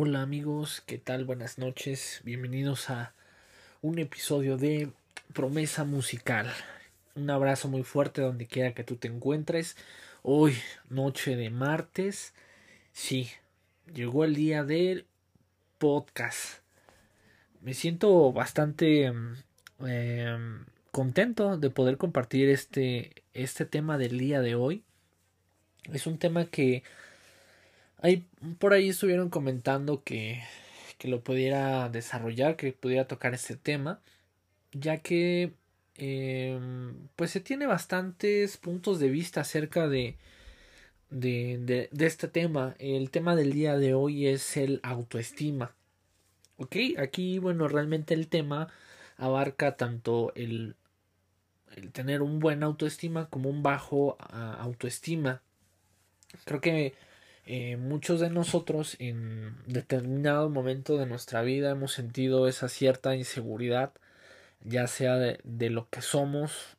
Hola amigos, ¿qué tal? Buenas noches, bienvenidos a un episodio de Promesa Musical. Un abrazo muy fuerte donde quiera que tú te encuentres. Hoy, noche de martes, sí, llegó el día del podcast. Me siento bastante em, contento de poder compartir este, este tema del día de hoy. Es un tema que Ahí por ahí estuvieron comentando que, que lo pudiera desarrollar, que pudiera tocar este tema, ya que eh, pues se tiene bastantes puntos de vista acerca de, de, de, de, este tema. El tema del día de hoy es el autoestima. Ok, aquí bueno, realmente el tema abarca tanto el, el tener un buen autoestima como un bajo autoestima. Creo que eh, muchos de nosotros en determinado momento de nuestra vida hemos sentido esa cierta inseguridad, ya sea de, de lo que somos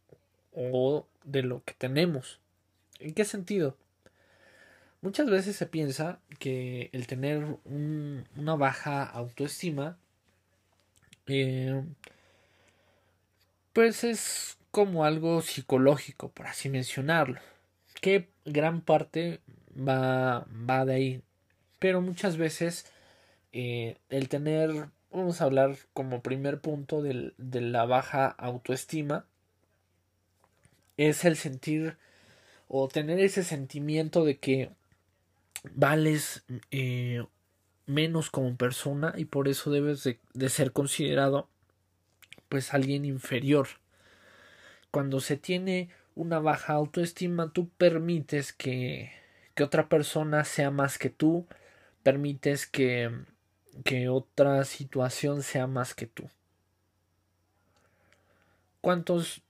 o de lo que tenemos. ¿En qué sentido? Muchas veces se piensa que el tener un, una baja autoestima eh, pues es como algo psicológico, por así mencionarlo, que gran parte va, va de ahí. Pero muchas veces eh, el tener, vamos a hablar como primer punto del, de la baja autoestima, es el sentir o tener ese sentimiento de que vales eh, menos como persona y por eso debes de, de ser considerado pues alguien inferior. Cuando se tiene una baja autoestima, tú permites que que otra persona sea más que tú, permites que, que otra situación sea más que tú. ¿Cuántos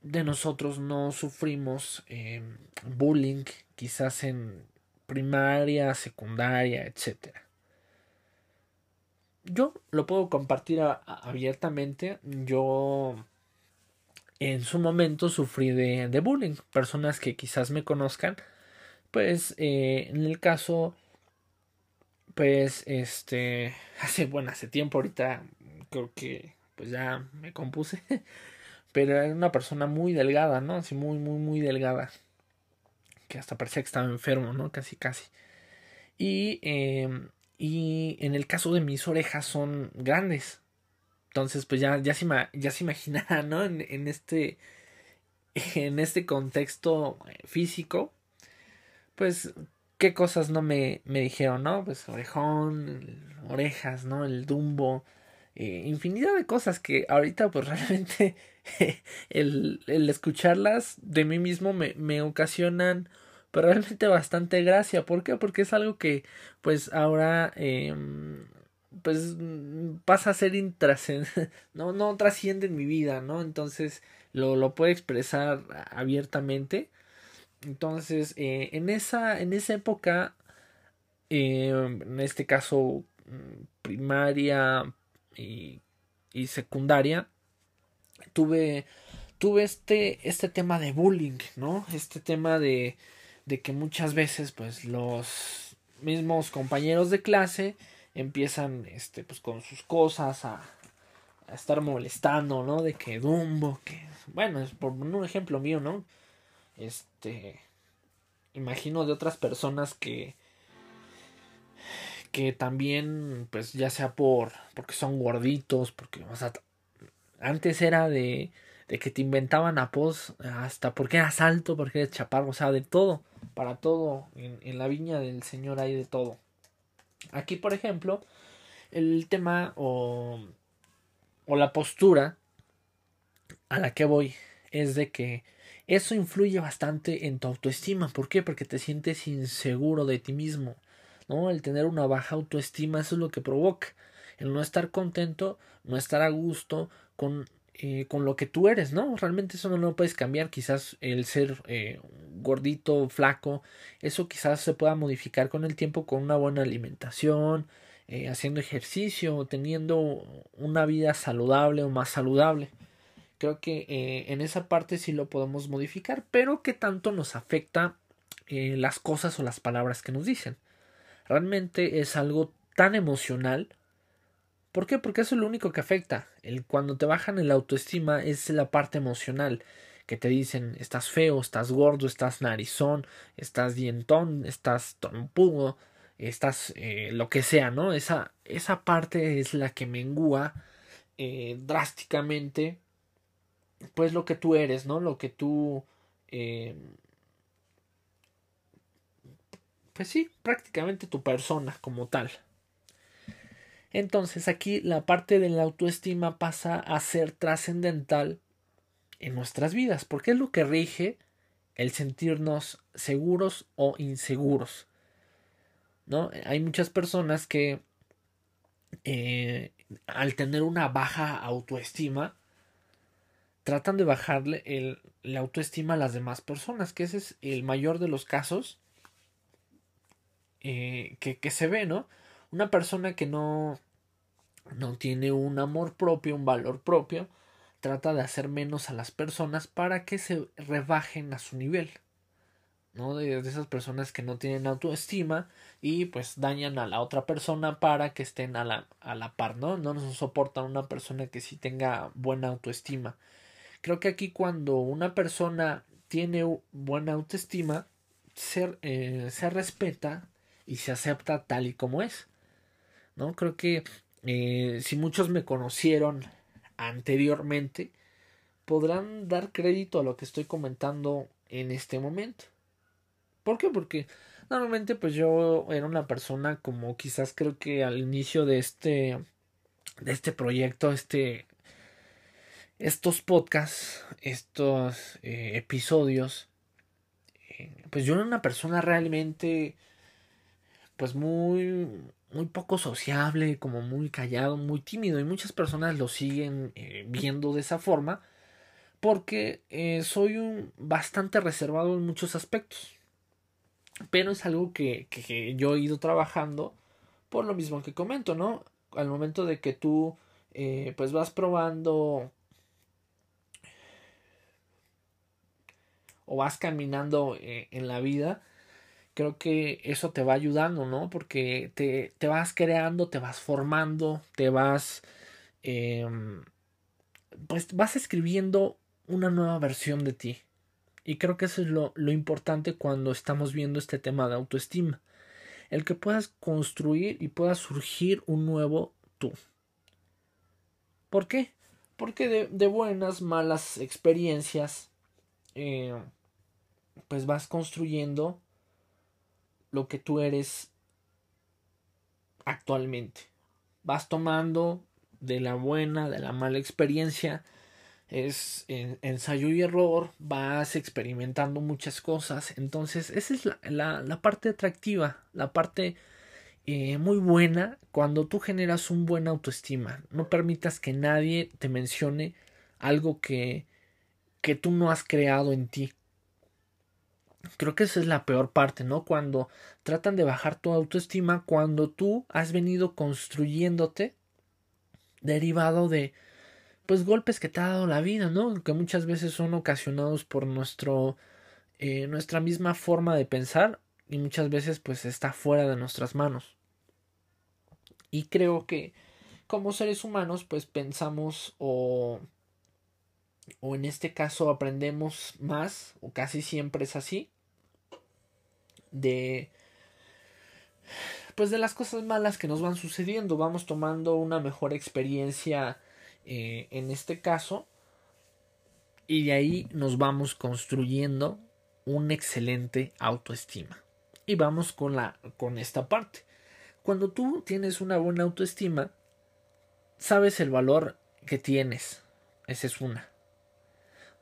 de nosotros no sufrimos eh, bullying, quizás en primaria, secundaria, etcétera? Yo lo puedo compartir abiertamente. Yo en su momento sufrí de, de bullying. Personas que quizás me conozcan pues eh, en el caso pues este hace bueno hace tiempo ahorita creo que pues ya me compuse pero era una persona muy delgada no así muy muy muy delgada que hasta parecía que estaba enfermo no casi casi. Y eh, y en el caso de mis orejas son grandes. Entonces pues ya ya se, ya se imaginará no en este en este contexto físico pues, qué cosas no me, me dijeron, ¿no? Pues orejón, orejas, ¿no? El dumbo, eh, infinidad de cosas que ahorita pues realmente el, el escucharlas de mí mismo me, me ocasionan pero pues, realmente bastante gracia. ¿Por qué? Porque es algo que pues ahora eh, pues pasa a ser intrascendente, no, no trasciende en mi vida, ¿no? Entonces lo, lo puedo expresar abiertamente entonces, eh, en, esa, en esa época, eh, en este caso mm, primaria y, y secundaria, tuve, tuve este, este tema de bullying, ¿no? Este tema de, de que muchas veces, pues, los mismos compañeros de clase empiezan, este, pues, con sus cosas a, a estar molestando, ¿no? De que Dumbo, que, bueno, es por un ejemplo mío, ¿no? Este imagino de otras personas que que también pues ya sea por porque son gorditos porque o sea antes era de de que te inventaban apodos hasta porque eras alto porque eres chaparro o sea de todo para todo en, en la viña del señor hay de todo. Aquí por ejemplo el tema o o la postura a la que voy es de que eso influye bastante en tu autoestima. ¿Por qué? Porque te sientes inseguro de ti mismo. ¿no? El tener una baja autoestima, eso es lo que provoca. El no estar contento, no estar a gusto con, eh, con lo que tú eres, ¿no? Realmente eso no lo puedes cambiar. Quizás el ser eh, gordito, flaco, eso quizás se pueda modificar con el tiempo con una buena alimentación, eh, haciendo ejercicio, teniendo una vida saludable o más saludable creo que eh, en esa parte sí lo podemos modificar, pero que tanto nos afecta eh, las cosas o las palabras que nos dicen. Realmente es algo tan emocional. ¿Por qué? Porque eso es lo único que afecta. El, cuando te bajan el autoestima es la parte emocional. Que te dicen estás feo, estás gordo, estás narizón, estás dientón, estás trompudo, estás eh, lo que sea, ¿no? Esa, esa parte es la que mengua eh, drásticamente pues lo que tú eres, ¿no? Lo que tú... Eh, pues sí, prácticamente tu persona como tal. Entonces aquí la parte de la autoestima pasa a ser trascendental en nuestras vidas, porque es lo que rige el sentirnos seguros o inseguros. ¿No? Hay muchas personas que eh, al tener una baja autoestima tratan de bajarle el, la autoestima a las demás personas, que ese es el mayor de los casos eh, que, se ve, ¿no? Una persona que no, no tiene un amor propio, un valor propio, trata de hacer menos a las personas para que se rebajen a su nivel. ¿no? De, de, esas personas que no tienen autoestima y pues dañan a la otra persona para que estén a la, a la par, ¿no? No nos soportan una persona que sí tenga buena autoestima. Creo que aquí cuando una persona tiene buena autoestima, se, eh, se respeta y se acepta tal y como es. ¿No? Creo que eh, si muchos me conocieron anteriormente, podrán dar crédito a lo que estoy comentando en este momento. ¿Por qué? Porque normalmente pues yo era una persona como quizás creo que al inicio de este de este proyecto, este estos podcasts, estos eh, episodios, eh, pues yo era una persona realmente, pues muy, muy poco sociable, como muy callado, muy tímido, y muchas personas lo siguen eh, viendo de esa forma, porque soy un bastante reservado en muchos aspectos. Pero es algo que, que yo he ido trabajando por lo mismo que comento, ¿no? Al momento de que tú pues vas probando o vas caminando eh, en la vida, creo que eso te va ayudando, ¿no? Porque te, te vas creando, te vas formando, te vas, em, pues vas escribiendo una nueva versión de ti. Y creo que eso es lo, lo importante cuando estamos viendo este tema de autoestima. El que puedas construir y pueda surgir un nuevo tú. ¿Por qué? Porque de, de buenas, malas experiencias, eh, pues vas construyendo lo que tú eres actualmente. Vas tomando de la buena, de la mala experiencia, es ensayo y error, vas experimentando muchas cosas. Entonces, esa es la, la, parte atractiva, la parte eh, muy buena cuando tú generas un buen autoestima. No permitas que nadie te mencione algo que, que tú no has creado en ti. Creo que esa es la peor parte, ¿no? Cuando tratan de bajar tu autoestima, cuando tú has venido construyéndote derivado de pues golpes que te ha dado la vida, ¿no? Que muchas veces son ocasionados por nuestro eh, nuestra misma forma de pensar y muchas veces pues está fuera de nuestras manos. Y creo que como seres humanos pues pensamos o o en este caso aprendemos más, o casi siempre es así, de pues de las cosas malas que nos van sucediendo, vamos tomando una mejor experiencia eh, en este caso y de ahí nos vamos construyendo un excelente autoestima. Y vamos con la con esta parte. Cuando tú tienes una buena autoestima, sabes el valor que tienes. Esa es una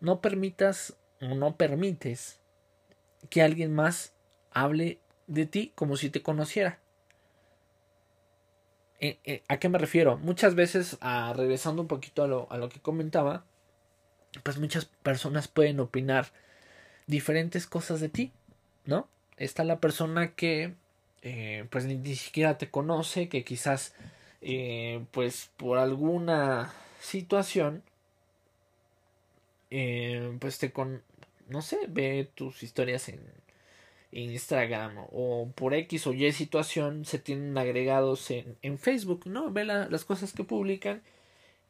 no permitas o no permites que alguien más hable de ti como si te conociera. Eh, eh, ¿A qué me refiero? Muchas veces, a, regresando un poquito a lo, a lo que comentaba, pues muchas personas pueden opinar diferentes cosas de ti, ¿no? Está la persona que eh, pues ni, siquiera te conoce, que quizás pues por alguna situación eh, pues te con, no sé, ve tus historias en Instagram o por X o Y situación se tienen agregados en, en Facebook, ¿no? Ve las cosas que publican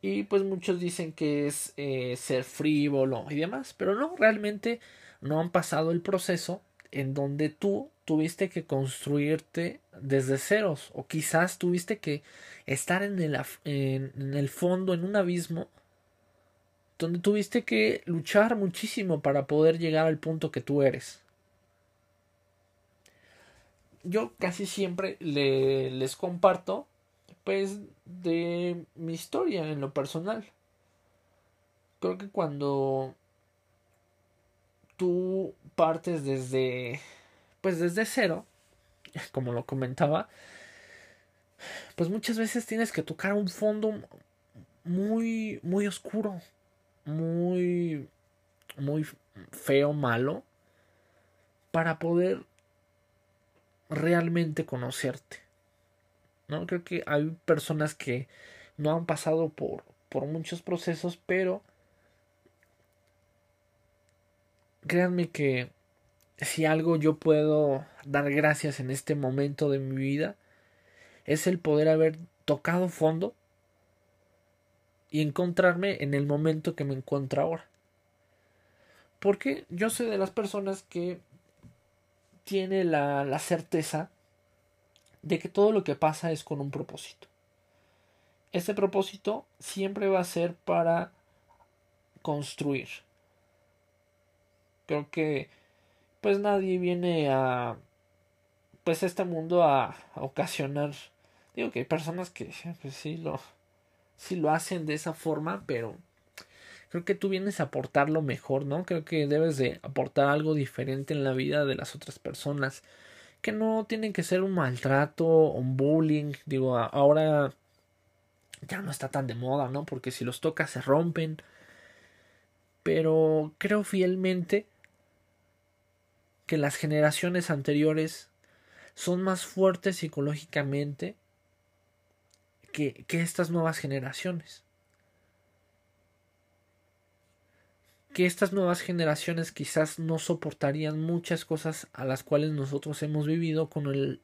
y pues muchos dicen que es eh, ser frívolo y demás, pero no, realmente no han pasado el proceso en donde tú tuviste que construirte desde ceros o quizás tuviste que estar en el, en el fondo, en un abismo, donde tuviste que luchar muchísimo para poder llegar al punto que tú eres yo casi siempre le, les comparto pues de mi historia en lo personal. Creo que cuando tú partes desde pues desde cero, como lo comentaba, pues muchas veces tienes que tocar un fondo muy muy oscuro, muy muy feo, malo para poder realmente conocerte. ¿no? Creo que hay personas que no han pasado por, por muchos procesos, pero créanme que si algo yo puedo dar gracias en este momento de mi vida es el poder haber tocado fondo y encontrarme en el momento que me encuentro ahora. Porque yo soy de las personas que tiene la, la certeza de que todo lo que pasa es con un propósito. Este propósito siempre va a ser para construir. Creo que pues nadie viene a pues este mundo a, ocasionar digo que hay personas que pues, sí lo sí lo hacen de esa forma, pero creo que tú vienes a aportar lo mejor, ¿no? Creo que debes de aportar algo diferente en la vida de las otras personas, que no tienen que ser un maltrato, un bullying, digo, ahora ya no está tan de moda, ¿no? Porque si los tocas se rompen, pero creo fielmente que las generaciones anteriores son más fuertes psicológicamente que, que estas nuevas generaciones. Que estas nuevas generaciones quizás no soportarían muchas cosas a las cuales nosotros hemos vivido con el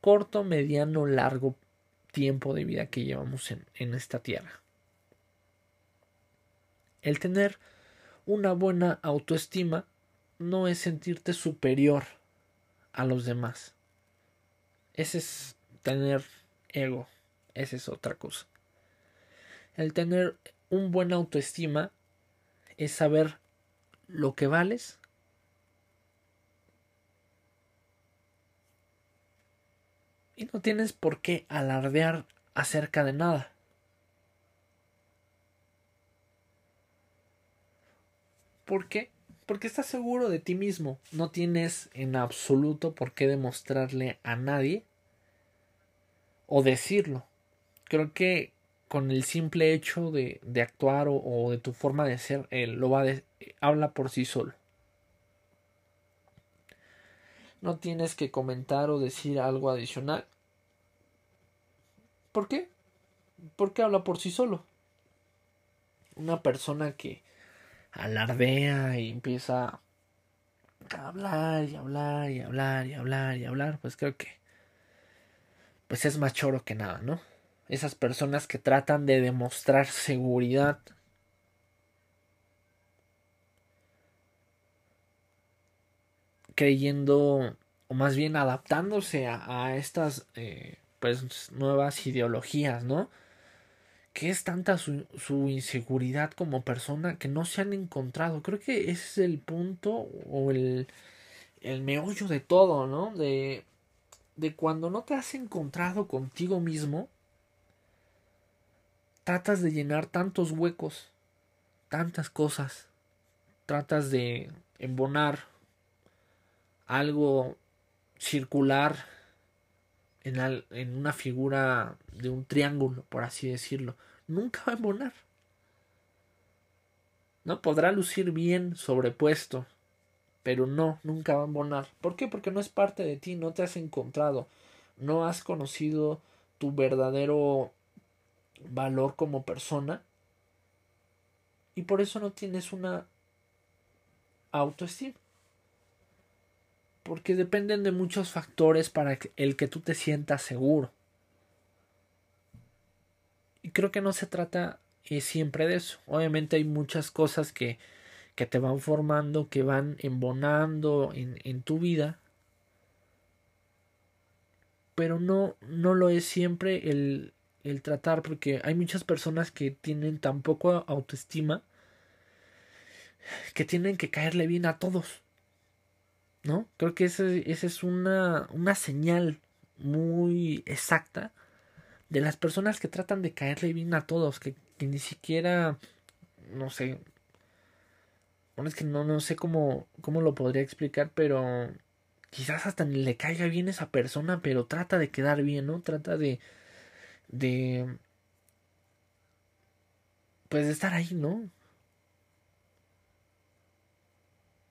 corto, mediano, largo tiempo de vida que llevamos en, esta tierra. El tener una buena autoestima no es sentirte superior a los demás. Ese es tener ego, esa es otra cosa. El tener un buen autoestima es saber lo que vales y no tienes por qué alardear acerca de nada. ¿Por qué? Porque estás seguro de ti mismo. No tienes en absoluto por qué demostrarle a nadie o decirlo. Creo que con el simple hecho de, de actuar o, de tu forma de ser, él lo va de, habla por sí solo. No tienes que comentar o decir algo adicional. ¿Por qué? Porque habla por sí solo. Una persona que alardea y empieza a hablar y hablar y hablar y hablar y hablar, pues creo que pues es más choro que nada, ¿no? Esas personas que tratan de demostrar seguridad. creyendo o más bien adaptándose a, estas eh, pues nuevas ideologías, ¿no? Que es tanta su, inseguridad como persona que no se han encontrado. Creo que ese es el punto o el, el meollo de todo, ¿no? De, de cuando no te has encontrado contigo mismo, tratas de llenar tantos huecos, tantas cosas, tratas de embonar algo circular en, una figura de un triángulo, por así decirlo, nunca va a embonar. No podrá lucir bien sobrepuesto, pero no, nunca va a embonar. ¿Por qué? Porque no es parte de ti, no te has encontrado, no has conocido tu verdadero valor como persona y por eso no tienes una autoestima. porque dependen de muchos factores para el que tú te sientas seguro. Y creo que no se trata eh, siempre de eso. Obviamente hay muchas cosas que, que te van formando, que van embonando en, en tu vida. Pero no, no lo es siempre el, el tratar, porque hay muchas personas que tienen tan poco autoestima que tienen que caerle bien a todos. ¿No? Creo que esa es una, una señal muy exacta de las personas que tratan de caerle bien a todos, que, ni siquiera, no sé, bueno, es que no, no sé cómo, cómo lo podría explicar, pero quizás hasta ni le caiga bien esa persona, pero trata de quedar bien, ¿no? Trata de, de, pues de estar ahí, ¿no?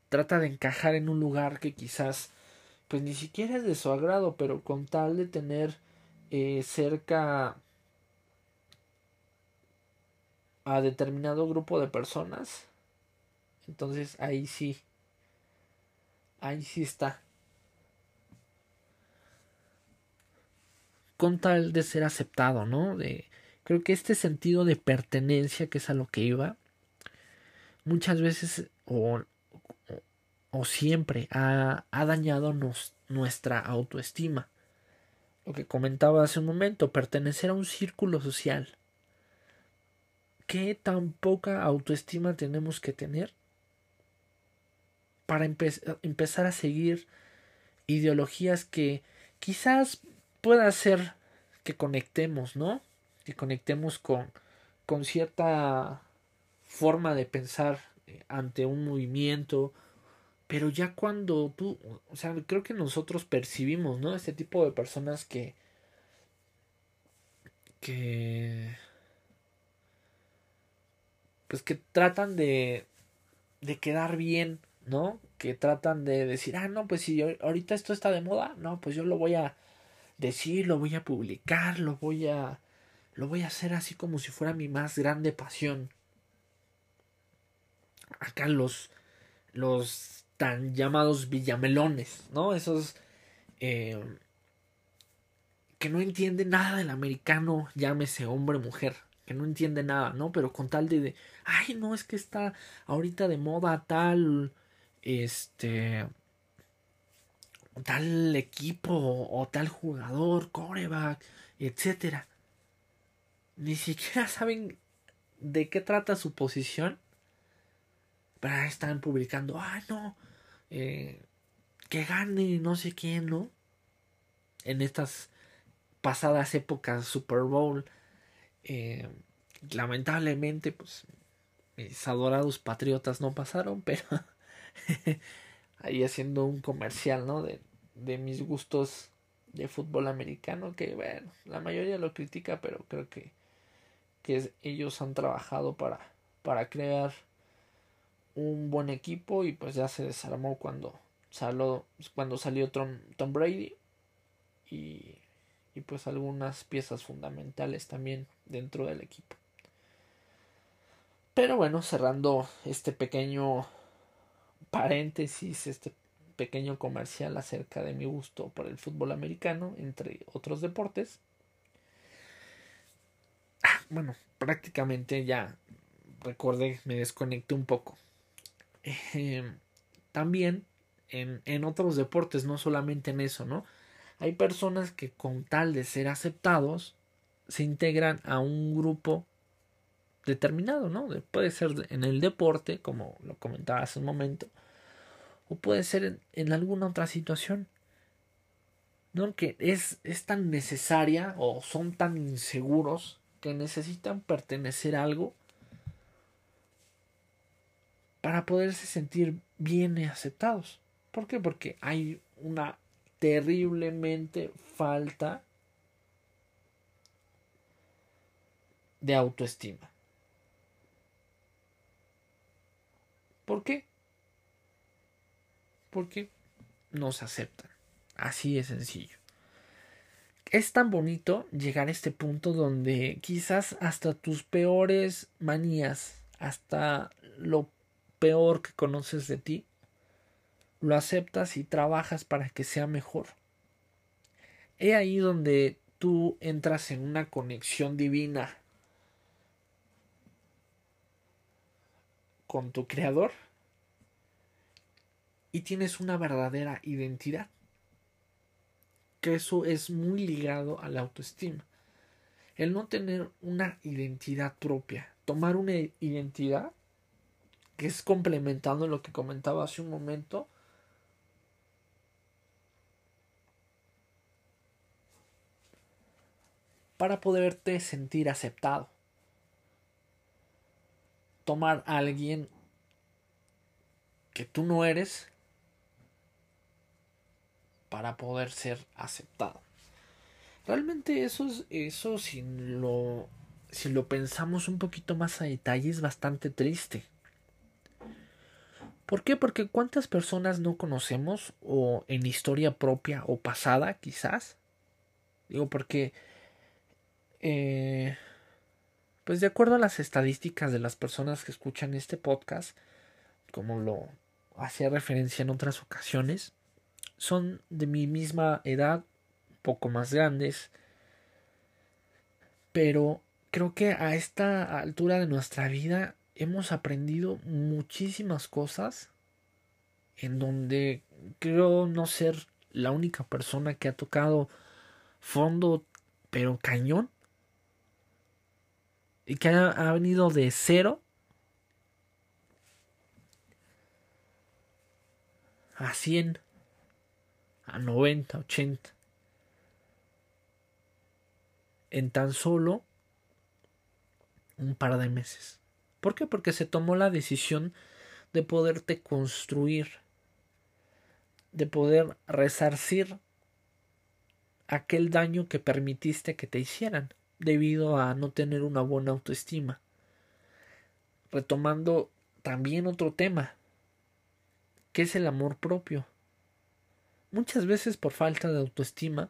Trata de encajar en un lugar que quizás, pues ni siquiera es de su agrado, pero con tal de tener eh, cerca a determinado grupo de personas, entonces ahí sí, ahí sí está. Con tal de ser aceptado, ¿no? De, creo que este sentido de pertenencia, que es a lo que iba, muchas veces o, o, siempre ha, ha dañado nos, nuestra autoestima lo que comentaba hace un momento, pertenecer a un círculo social. ¿Qué tan poca autoestima tenemos que tener para empezar a seguir ideologías que quizás pueda ser que conectemos, ¿no? Que conectemos con, con cierta forma de pensar eh, ante un movimiento pero ya cuando tú, o sea, creo que nosotros percibimos, ¿no? Este tipo de personas que... que... pues que tratan de... de quedar bien, ¿no? Que tratan de decir, ah, no, pues si ahorita esto está de moda, no, pues yo lo voy a decir, lo voy a publicar, lo voy a... lo voy a hacer así como si fuera mi más grande pasión. Acá los... los tan llamados villamelones, ¿no? Esos eh, que no entienden nada del americano, llámese hombre mujer, que no entiende nada, ¿no? Pero con tal de, ay, no, es que está ahorita de moda tal, este, tal equipo o tal jugador, coreback, etcétera. Ni siquiera saben de qué trata su posición. Pero están publicando, ay, no, eh, que gane no sé quién, ¿no? En estas pasadas épocas Super Bowl, eh, lamentablemente, pues mis adorados patriotas no pasaron, pero ahí haciendo un comercial, ¿no? De, de mis gustos de fútbol americano, que bueno, la mayoría lo critica, pero creo que, que ellos han trabajado para, para crear un buen equipo y pues ya se desarmó cuando salió, cuando salió Tom, Tom Brady y, y pues algunas piezas fundamentales también dentro del equipo. Pero bueno, cerrando este pequeño paréntesis, este pequeño comercial acerca de mi gusto por el fútbol americano, entre otros deportes. Ah, bueno, prácticamente ya recordé, me desconecté un poco. También en, en otros deportes, no solamente en eso, ¿no? Hay personas que con tal de ser aceptados se integran a un grupo determinado, ¿no? Puede ser en el deporte, como lo comentaba hace un momento, o puede ser en, alguna otra situación, ¿no? Que es, es tan necesaria o son tan inseguros que necesitan pertenecer a algo para poderse sentir bien aceptados. ¿Por qué? Porque hay una terriblemente falta de autoestima. ¿Por qué? Porque no se aceptan. Así de sencillo. Es tan bonito llegar a este punto donde quizás hasta tus peores manías, hasta lo peor que conoces de ti, lo aceptas y trabajas para que sea mejor. He ahí donde tú entras en una conexión divina con tu creador y tienes una verdadera identidad. Que eso es muy ligado a la autoestima. El no tener una identidad propia, tomar una identidad que es complementando lo que comentaba hace un momento, para poderte sentir aceptado. Tomar a alguien que tú no eres para poder ser aceptado. Realmente eso es eso si lo si lo pensamos un poquito más a detalle es bastante triste. ¿Por qué? Porque cuántas personas no conocemos o en historia propia o pasada quizás. Digo porque eh, pues de acuerdo a las estadísticas de las personas que escuchan este podcast, como lo hacía referencia en otras ocasiones, son de mi misma edad, poco más grandes, pero creo que a esta altura de nuestra vida hemos aprendido muchísimas cosas en donde creo no ser la única persona que ha tocado fondo pero cañón y que ha, venido de cero a 100, a 90, 80. En tan solo un par de meses. ¿Por qué? Porque se tomó la decisión de poderte construir, de poder resarcir aquel daño que permitiste que te hicieran debido a no tener una buena autoestima. Retomando también otro tema, que es el amor propio. Muchas veces por falta de autoestima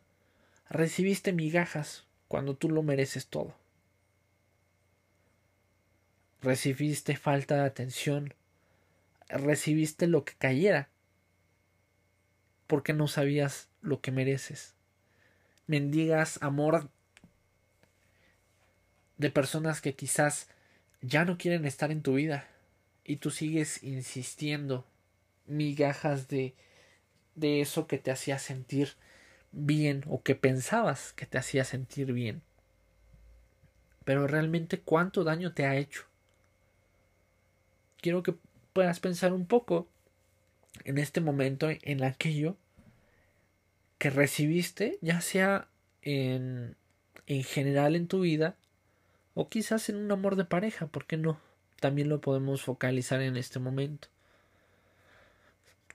recibiste migajas cuando tú lo mereces todo. Recibiste falta de atención, recibiste lo que cayera, porque no sabías lo que mereces. Mendigas amor de personas que quizás ya no quieren estar en tu vida y tú sigues insistiendo migajas de de eso que te hacía sentir bien o que pensabas que te hacía sentir bien. Pero realmente cuánto daño te ha hecho. Quiero que puedas pensar un poco en este momento en aquello que recibiste, ya sea en, en general en tu vida o quizás en un amor de pareja, ¿por qué no? También lo podemos focalizar en este momento.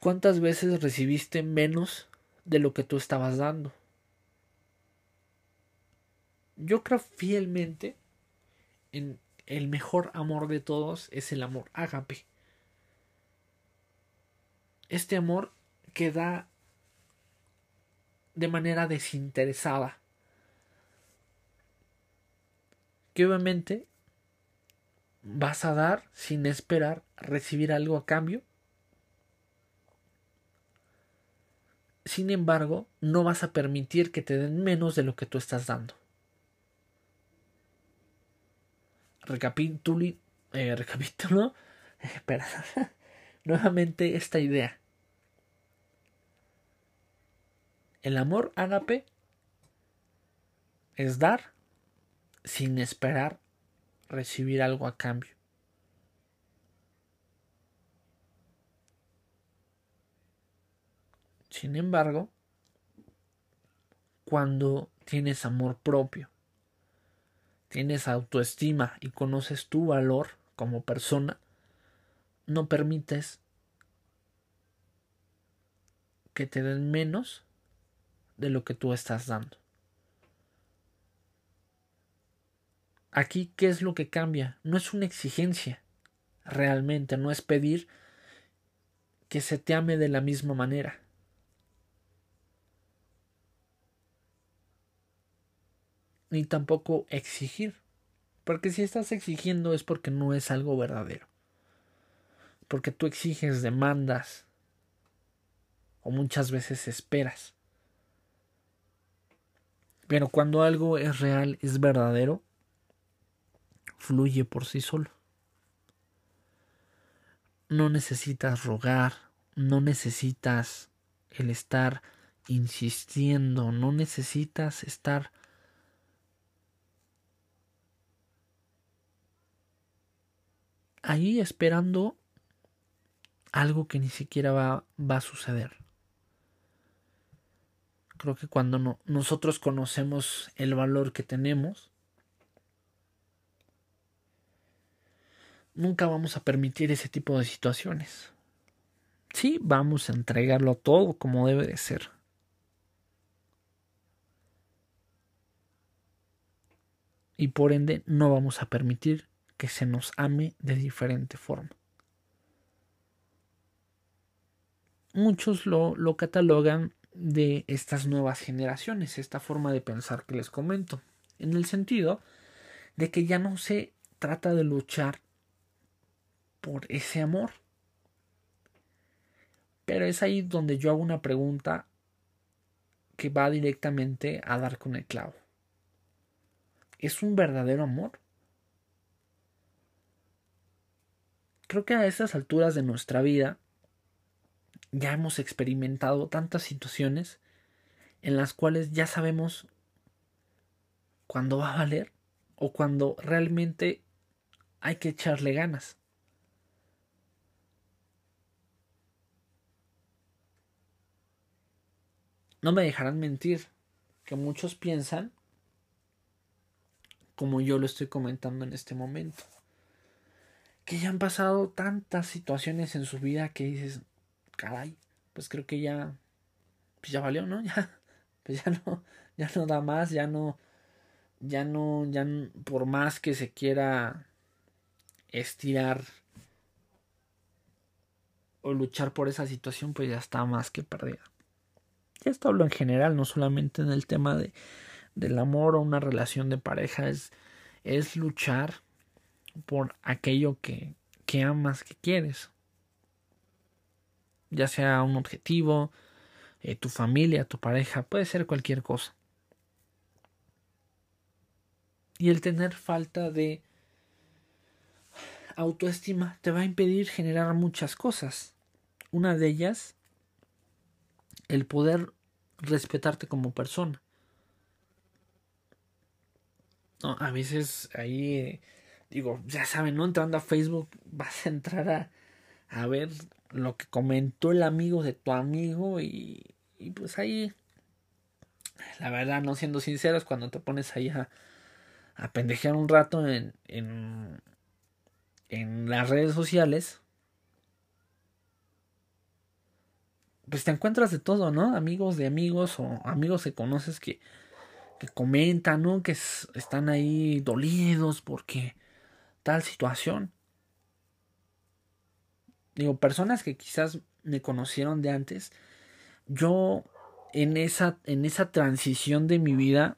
¿Cuántas veces recibiste menos de lo que tú estabas dando? Yo creo fielmente en el mejor amor de todos es el amor ágape. Este amor que da de manera desinteresada que obviamente vas a dar sin esperar recibir algo a cambio. Sin embargo, no vas a permitir que te den menos de lo que tú estás dando. Recapitulo, eh, recapitulo, espera, nuevamente esta idea. El amor ágape es dar sin esperar recibir algo a cambio. Sin embargo, cuando tienes amor propio, tienes autoestima y conoces tu valor como persona, no permites que te den menos de lo que tú estás dando. Aquí, ¿qué es lo que cambia? No es una exigencia, realmente, no es pedir que se te ame de la misma manera. Ni tampoco exigir, porque si estás exigiendo es porque no es algo verdadero, porque tú exiges, demandas, o muchas veces esperas. Pero cuando algo es real, es verdadero, fluye por sí solo. No necesitas rogar, no necesitas el estar insistiendo, no necesitas estar ahí esperando algo que ni siquiera va, va a suceder. Creo que cuando nosotros conocemos el valor que tenemos, nunca vamos a permitir ese tipo de situaciones. Sí, vamos a entregarlo todo como debe de ser. Y por ende no vamos a permitir que se nos ame de diferente forma. Muchos lo, lo catalogan de estas nuevas generaciones, esta forma de pensar que les comento, en el sentido de que ya no se trata de luchar por ese amor. Pero es ahí donde yo hago una pregunta que va directamente a dar con el clavo. ¿Es un verdadero amor? Creo que a estas alturas de nuestra vida ya hemos experimentado tantas situaciones en las cuales ya sabemos cuándo va a valer o cuando realmente hay que echarle ganas. No me dejarán mentir que muchos piensan como yo lo estoy comentando en este momento. Que ya han pasado tantas situaciones en su vida que dices, caray, pues creo que ya, pues ya valió, ¿no? Ya, pues ya no, ya no da más, ya no, ya no, ya por más que se quiera estirar o luchar por esa situación, pues ya está más que perdida. Y esto hablo en general, no solamente en el tema de, del amor o una relación de pareja, es, es luchar por aquello que, que amas, que quieres ya sea un objetivo, eh, tu familia, tu pareja, puede ser cualquier cosa. Y el tener falta de autoestima te va a impedir generar muchas cosas. Una de ellas, el poder respetarte como persona. No, a veces ahí, digo, ya saben, ¿no? Entrando a Facebook vas a entrar a, a ver lo que comentó el amigo de tu amigo y, y pues ahí, la verdad, no siendo sinceros, cuando te pones ahí a, a pendejear un rato en, en, en las redes sociales, pues te encuentras de todo, ¿no? Amigos de amigos o amigos que conoces que, que comentan, ¿no? Que están ahí dolidos porque tal situación digo, personas que quizás me conocieron de antes, yo en esa, en esa transición de mi vida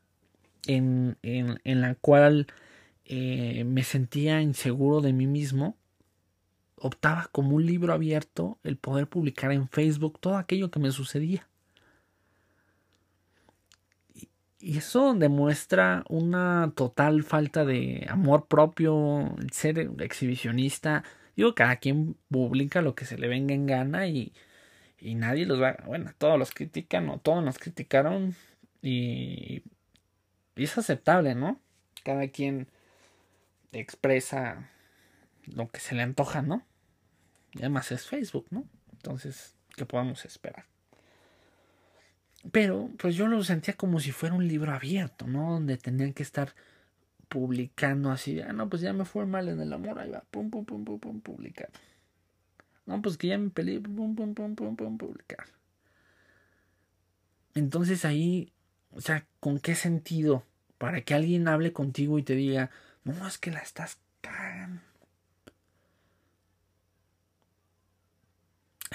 en, en, la cual eh, me sentía inseguro de mí mismo, optaba como un libro abierto el poder publicar en Facebook todo aquello que me sucedía. Y eso demuestra una total falta de amor propio, ser exhibicionista, Digo, cada quien publica lo que se le venga en gana y, y nadie los va, bueno, todos los critican o todos nos criticaron y es aceptable, ¿no? Cada quien expresa lo que se le antoja, ¿no? Y además es Facebook, ¿no? Entonces, ¿qué podemos esperar? Pero, pues yo lo sentía como si fuera un libro abierto, ¿no? Donde tendrían que estar publicando así, ah, no, pues ya me fue mal en el amor, ahí va, pum, pum, pum, pum, pum, publicar. No, pues que ya me peleé, pum, pum, pum, pum, pum, publicar. Entonces ahí, o sea, ¿con qué sentido? Para que alguien hable contigo y te diga, no, es que la estás cagando.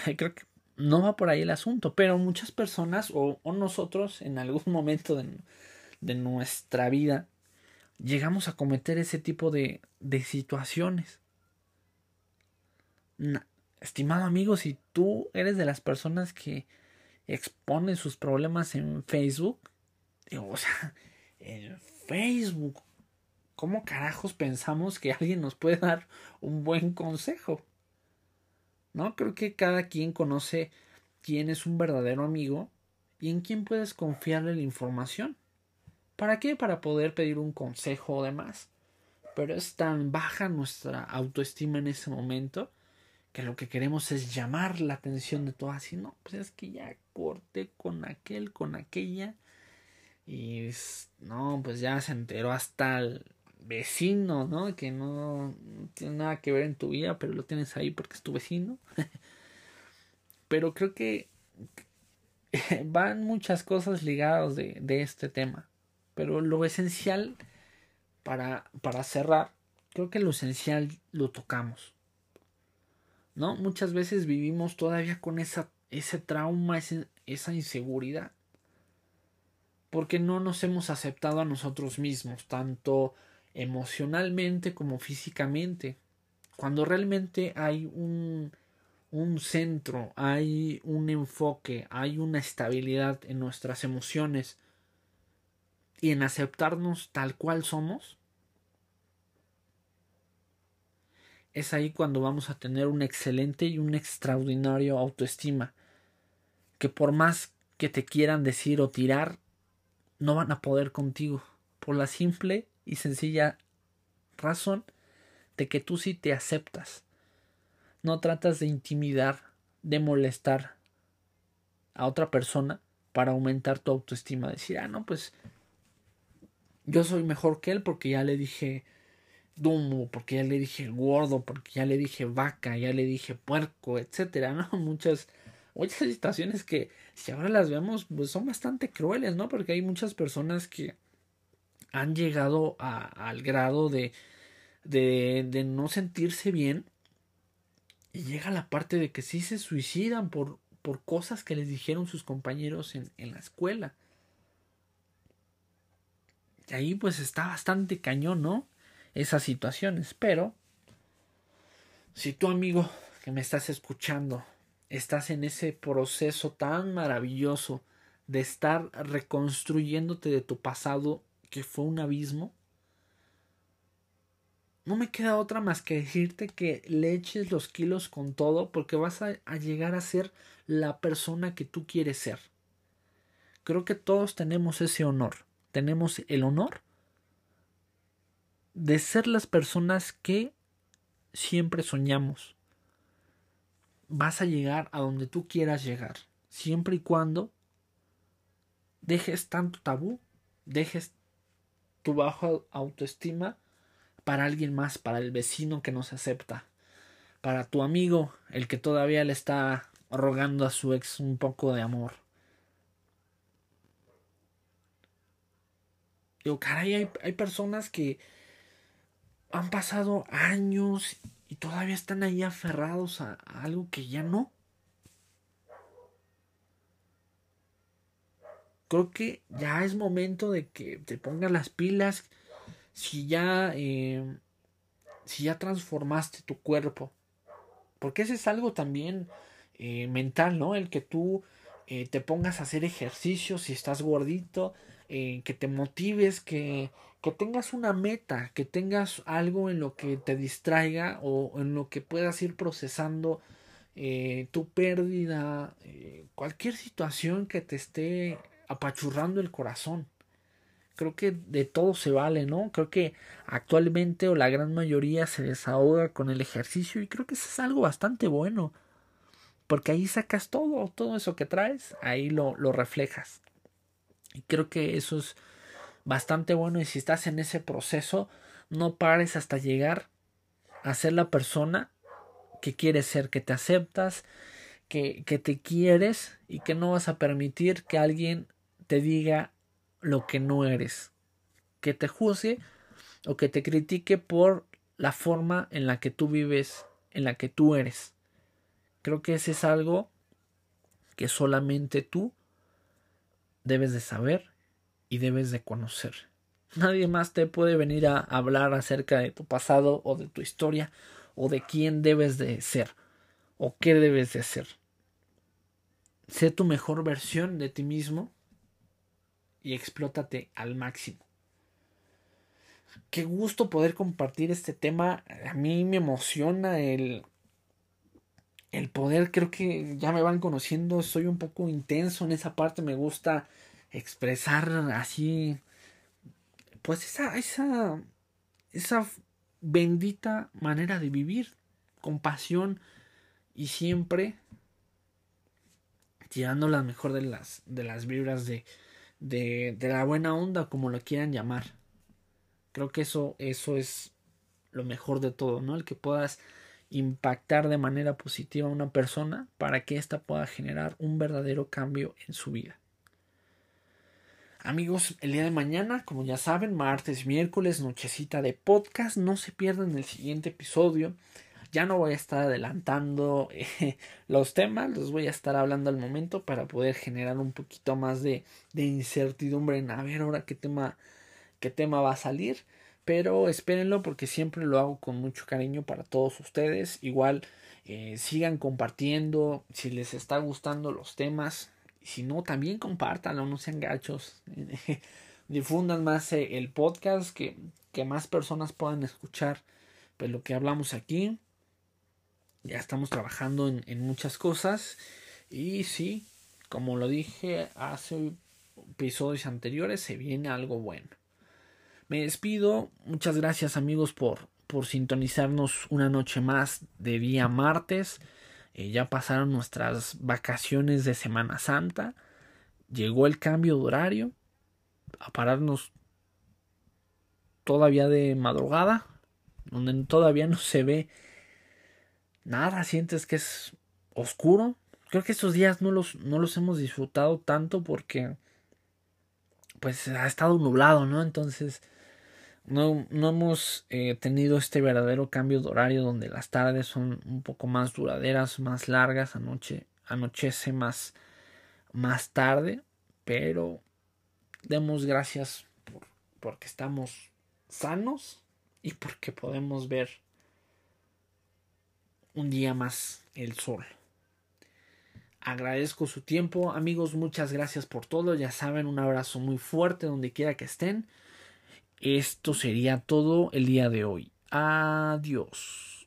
Creo que no va por ahí el asunto, pero muchas personas o, nosotros en algún momento de, de nuestra vida llegamos a cometer ese tipo de, de situaciones. estimado amigo, si tú eres de las personas que, expone sus problemas en Facebook. Digo, o sea, en Facebook. ¿Cómo carajos pensamos que alguien nos puede dar un buen consejo? ¿No? Creo que cada quien conoce quién es un verdadero amigo y en quién puedes confiarle la información. ¿Para qué? Para poder pedir un consejo o demás. Pero es tan baja nuestra autoestima en ese momento que lo que queremos es llamar la atención de todas y no, pues es que ya corté con aquel, con aquella y no, pues ya se enteró hasta el vecino, ¿no? Que no, tiene nada que ver en tu vida, pero lo tienes ahí porque es tu vecino. pero creo que van muchas cosas ligadas de, de este tema. Pero lo esencial para, para cerrar, creo que lo esencial lo tocamos. ¿No? Muchas veces vivimos todavía con esa, ese trauma, esa inseguridad. Porque no nos hemos aceptado a nosotros mismos, tanto emocionalmente como físicamente. Cuando realmente hay un, un centro, hay un enfoque, hay una estabilidad en nuestras emociones, y en aceptarnos tal cual somos, es ahí cuando vamos a tener un excelente y un extraordinario autoestima, que por más que te quieran decir o tirar, no van a poder contigo, por la simple y sencilla razón de que tú sí te aceptas. No tratas de intimidar, de molestar a otra persona para aumentar tu autoestima. Decir, ah, no, pues yo soy mejor que él porque ya le dije dumo, porque ya le dije gordo, porque ya le dije vaca, ya le dije puerco, etcétera, ¿no? Muchas, muchas situaciones que si ahora las vemos, pues son bastante crueles, ¿no? Porque hay muchas personas que han llegado al grado de, de, de no sentirse bien y llega la parte de que sí se suicidan por, por cosas que les dijeron sus compañeros en, en la escuela. Y ahí pues está bastante cañón, ¿no? Esas situaciones. Pero, si tu amigo que me estás escuchando, estás en ese proceso tan maravilloso de estar reconstruyéndote de tu pasado que fue un abismo, no me queda otra más que decirte que le eches los kilos con todo porque vas a, a, llegar a ser la persona que tú quieres ser. Creo que todos tenemos ese honor tenemos el honor de ser las personas que siempre soñamos. Vas a llegar a donde tú quieras llegar, siempre y cuando dejes tanto tabú, dejes tu baja autoestima para alguien más, para el vecino que no se acepta, para tu amigo, el que todavía le está rogando a su ex un poco de amor. Digo, caray, hay, hay personas que han pasado años y todavía están ahí aferrados a, algo que ya no. Creo que ya es momento de que te pongas las pilas. Si ya, eh, si ya transformaste tu cuerpo. Porque ese es algo también eh, mental, ¿no? El que tú eh, te pongas a hacer ejercicio si estás gordito, que te motives, que, que tengas una meta, que tengas algo en lo que te distraiga o en lo que puedas ir procesando tu pérdida, cualquier situación que te esté apachurrando el corazón. Creo que de todo se vale, ¿no? Creo que actualmente o la gran mayoría se desahoga con el ejercicio y creo que eso es algo bastante bueno. Porque ahí sacas todo, todo eso que traes, ahí lo, lo reflejas. Y creo que eso es bastante bueno y si estás en ese proceso, no pares hasta llegar a ser la persona que quieres ser, que te aceptas, que, que te quieres y que no vas a permitir que alguien te diga lo que no eres, que te juzgue o que te critique por la forma en la que tú vives, en la que tú eres. Creo que ese es algo que solamente tú debes de saber y debes de conocer. Nadie más te puede venir a hablar acerca de tu pasado o de tu historia o de quién debes de ser o qué debes de ser. sé tu mejor versión de ti mismo y explótate al máximo. Qué gusto poder compartir este tema. A mí me emociona el, el poder. Creo que ya me van conociendo. Soy un poco intenso en esa parte. Me gusta expresar así. Pues esa, esa, esa bendita manera de vivir. Con pasión y siempre tirando la mejor de las, de las vibras de, de, de la buena onda, como lo quieran llamar. Creo que eso, eso es lo mejor de todo, ¿no? El que puedas impactar de manera positiva a una persona para que ésta pueda generar un verdadero cambio en su vida. Amigos, el día de mañana, como ya saben, martes, miércoles, nochecita de podcast, no se pierdan el siguiente episodio. Ya no voy a estar adelantando eh, los temas, los voy a estar hablando al momento para poder generar un poquito más de, incertidumbre en a ver ahora qué tema, qué tema va a salir. Pero espérenlo porque siempre lo hago con mucho cariño para todos ustedes. Igual eh, sigan compartiendo si les está gustando los temas. Si no, también compártanlo, no sean gachos. Difundan más eh, el podcast, que, que más personas puedan escuchar pues, lo que hablamos aquí ya estamos trabajando en, muchas cosas y sí, como lo dije hace episodios anteriores, se viene algo bueno. Me despido, muchas gracias amigos por, por sintonizarnos una noche más de día martes. Eh, ya pasaron nuestras vacaciones de Semana Santa. Llegó el cambio de horario. A pararnos todavía de madrugada. Donde todavía no se ve nada, sientes que es oscuro. Creo que estos días no los, no los hemos disfrutado tanto porque pues ha estado nublado, ¿no? Entonces no, no hemos eh, tenido este verdadero cambio de horario donde las tardes son un poco más duraderas, más largas, anoche, anochece más, más tarde, pero demos gracias por, porque estamos sanos y porque podemos ver un día más el sol. Agradezco su tiempo, amigos, muchas gracias por todo, ya saben, un abrazo muy fuerte donde quiera que estén. Esto sería todo el día de hoy. Adiós.